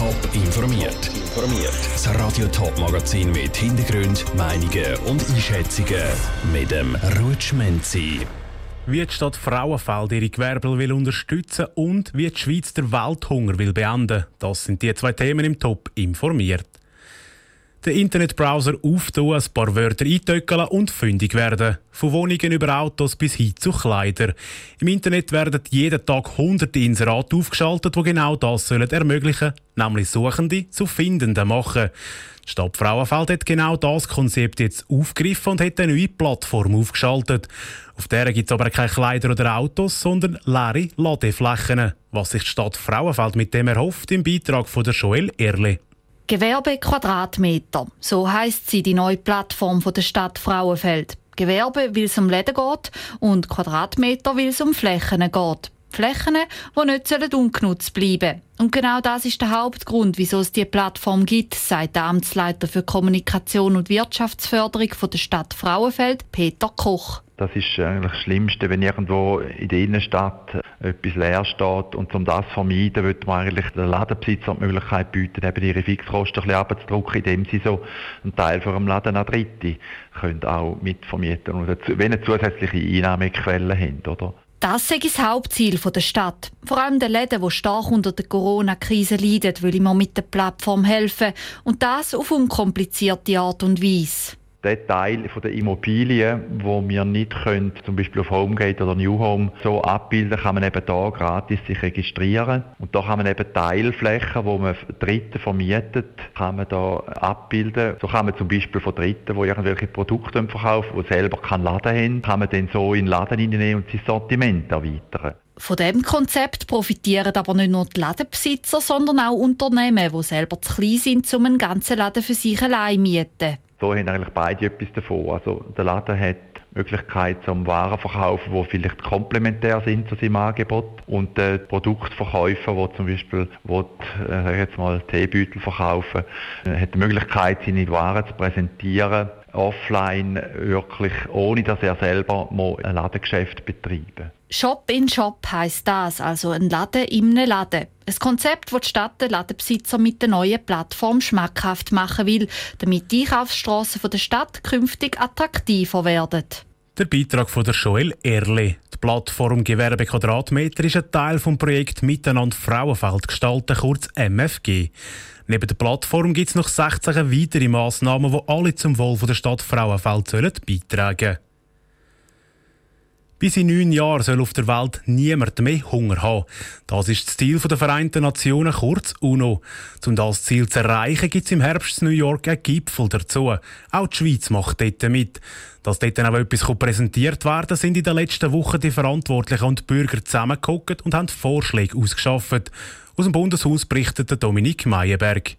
Top informiert. Informiert. Das Radio Top Magazin mit Hintergrund, Meinungen und Einschätzungen mit dem Rutschmenzi. Wie die Stadt Frauenfeld ihre Gewerbe will unterstützen und wie die Schweiz den Welthunger will beenden. Das sind die zwei Themen im Top informiert den Internetbrowser auftun, ein paar Wörter eintöckeln und fündig werden. Von Wohnungen über Autos bis hin zu Kleidern. Im Internet werden jeden Tag hunderte Inserate aufgeschaltet, die genau das sollen ermöglichen, nämlich Suchende zu Findenden machen. Die Stadt Frauenfeld hat genau das Konzept jetzt aufgegriffen und hat eine neue Plattform aufgeschaltet. Auf der gibt es aber keine Kleider oder Autos, sondern leere Ladeflächen. Was sich die Stadt Frauenfeld mit dem erhofft, im Beitrag von der Joel Erle. Gewerbe Quadratmeter. So heißt sie die neue Plattform der Stadt Frauenfeld. Gewerbe, weil es um Läden geht und Quadratmeter, weil es um Flächen geht. Flächen, die nicht ungenutzt bleiben sollen. Und genau das ist der Hauptgrund, wieso es diese Plattform gibt, sagt der Amtsleiter für Kommunikation und Wirtschaftsförderung von der Stadt Frauenfeld, Peter Koch. Das ist eigentlich das Schlimmste, wenn irgendwo in der Innenstadt etwas leer steht. Und um das zu vermeiden, würde man eigentlich den Ladenbesitzer die Möglichkeit bieten, eben ihre Fixkosten ein bisschen abzudrücken, indem sie so einen Teil von Laden an Dritte können auch mitvermieten wenn eine zusätzliche Einnahmequelle haben, oder? Das ist das Hauptziel der Stadt. Vor allem den Läden, die stark unter der Corona-Krise leiden, will man mit der Plattform helfen. Und das auf unkomplizierte Art und Weise der Teil von der Immobilien, wo wir nicht können, zum Beispiel auf Homegate oder New Home so abbilden, kann man eben da gratis sich registrieren. Und da kann man eben Teilflächen, wo man Dritten vermietet, kann man da abbilden. So kann man zum Beispiel von Dritten, die irgendwelche Produkte verkaufen, die selber keinen Laden haben, kann man dann so in den Laden hineinnehmen und sein Sortiment erweitern. Von dem Konzept profitieren aber nicht nur die Ladenbesitzer, sondern auch Unternehmen, die selber zu klein sind, um einen ganzen Laden für sich allein mieten so haben eigentlich beide etwas davon. Also der Laden hat die Möglichkeit zum Waren verkaufen, die vielleicht komplementär sind zu seinem Angebot. Und der Produktverkäufer, der zum Beispiel will, äh, jetzt mal Teebeutel verkaufen, äh, hat die Möglichkeit, seine Waren zu präsentieren offline wirklich, ohne dass er selber mal ein Ladengeschäft betreiben Shop in Shop heisst das, also ein Laden im Laden. Ein Konzept, das die Stadt den Ladenbesitzer mit der neuen Plattform schmackhaft machen will, damit die Einkaufsstrassen der Stadt künftig attraktiver werden. Der Beitrag von der Joel Erle. Die Plattform Gewerbe Quadratmeter ist ein Teil des Projekts Miteinander Frauenfeld gestalten, kurz MFG. Neben der Plattform gibt es noch 16 weitere Massnahmen, die alle zum Wohl der Stadt Frauenfeld beitragen sollen. Bis in neun Jahren soll auf der Welt niemand mehr Hunger haben. Das ist das Ziel der Vereinten Nationen, kurz UNO. Um das Ziel zu erreichen, gibt es im Herbst in New York einen Gipfel dazu. Auch die Schweiz macht dort mit. Dass dort dann auch etwas präsentiert werden sind in den letzten Wochen die Verantwortlichen und die Bürger zusammengeguckt und haben Vorschläge ausgeschafft. Aus dem Bundeshaus berichtete Dominik Meyerberg.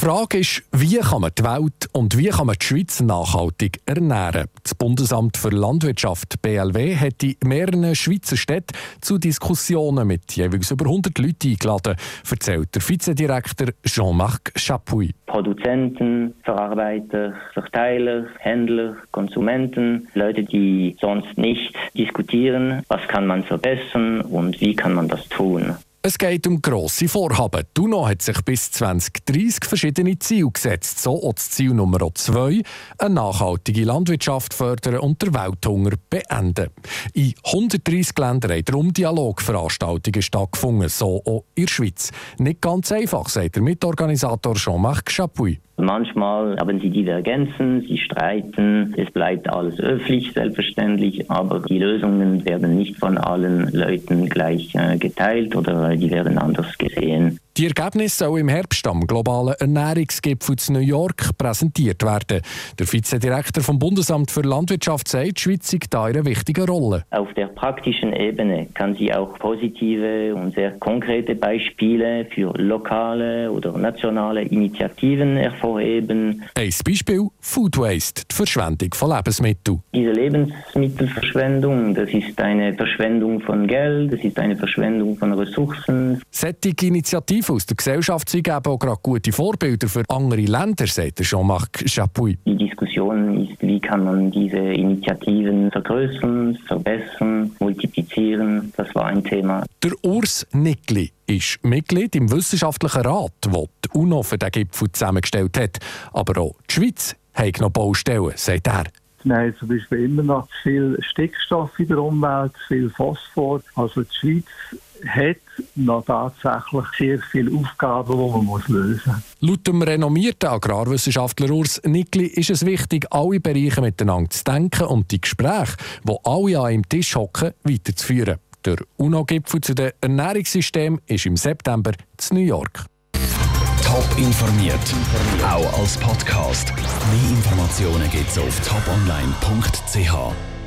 Die Frage ist, wie kann man die Welt und wie kann man die Schweiz nachhaltig ernähren? Das Bundesamt für Landwirtschaft BLW hat in mehreren Schweizer Städten zu Diskussionen mit jeweils über 100 Leuten eingeladen, erzählt der Vizedirektor Jean-Marc Chapuis. Produzenten, Verarbeiter, Verteiler, Händler, Konsumenten, Leute, die sonst nicht diskutieren, was kann man verbessern und wie kann man das tun. Es geht um grosse Vorhaben. Die hat sich bis 2030 verschiedene Ziele gesetzt. So auch das Ziel Nummer 2, eine nachhaltige Landwirtschaft fördern und den Welthunger beenden. In 130 Ländern haben darum Dialogveranstaltungen stattgefunden, so auch in der Schweiz. Nicht ganz einfach, sagt der Mitorganisator Jean-Marc Chapuis. Manchmal haben sie Divergenzen, sie streiten, es bleibt alles öffentlich, selbstverständlich, aber die Lösungen werden nicht von allen Leuten gleich äh, geteilt oder die werden anders gesehen. Die Ergebnisse sollen im Herbst am globalen Ernährungsgipfel zu New York präsentiert werden. Der Vizedirektor vom Bundesamt für Landwirtschaft sagt, die Schweiz hat da eine wichtige Rolle. Auf der praktischen Ebene kann sie auch positive und sehr konkrete Beispiele für lokale oder nationale Initiativen hervorheben. Ein Beispiel Food Waste, die Verschwendung von Lebensmitteln. Diese Lebensmittelverschwendung, das ist eine Verschwendung von Geld, das ist eine Verschwendung von Ressourcen. Solche Initiativen Initiativen aus der Gesellschaft sind eben auch gerade gute Vorbilder für andere Länder, sagt Jean-Marc Chapuis. Die Diskussion ist, wie kann man diese Initiativen vergrößern, verbessern, multiplizieren. Das war ein Thema. Der Urs Nickli ist Mitglied im Wissenschaftlichen Rat, der die UNO für den Gipfel zusammengestellt hat. Aber auch die Schweiz hat noch Baustellen, sagt er. Wir haben zum Beispiel immer noch zu viel Stickstoff in der Umwelt, zu viel Phosphor. Also die Schweiz hat noch tatsächlich sehr viele Aufgaben, die man muss lösen muss. Laut dem renommierten Agrarwissenschaftler Urs Nickli ist es wichtig, alle Bereiche miteinander zu denken und die Gespräche, wo alle an einem Tisch hocken, weiterzuführen. Der UNO-Gipfel zu den Ernährungssystemen ist im September in New York. Top informiert, auch als Podcast. Mehr Informationen gibt es auf toponline.ch.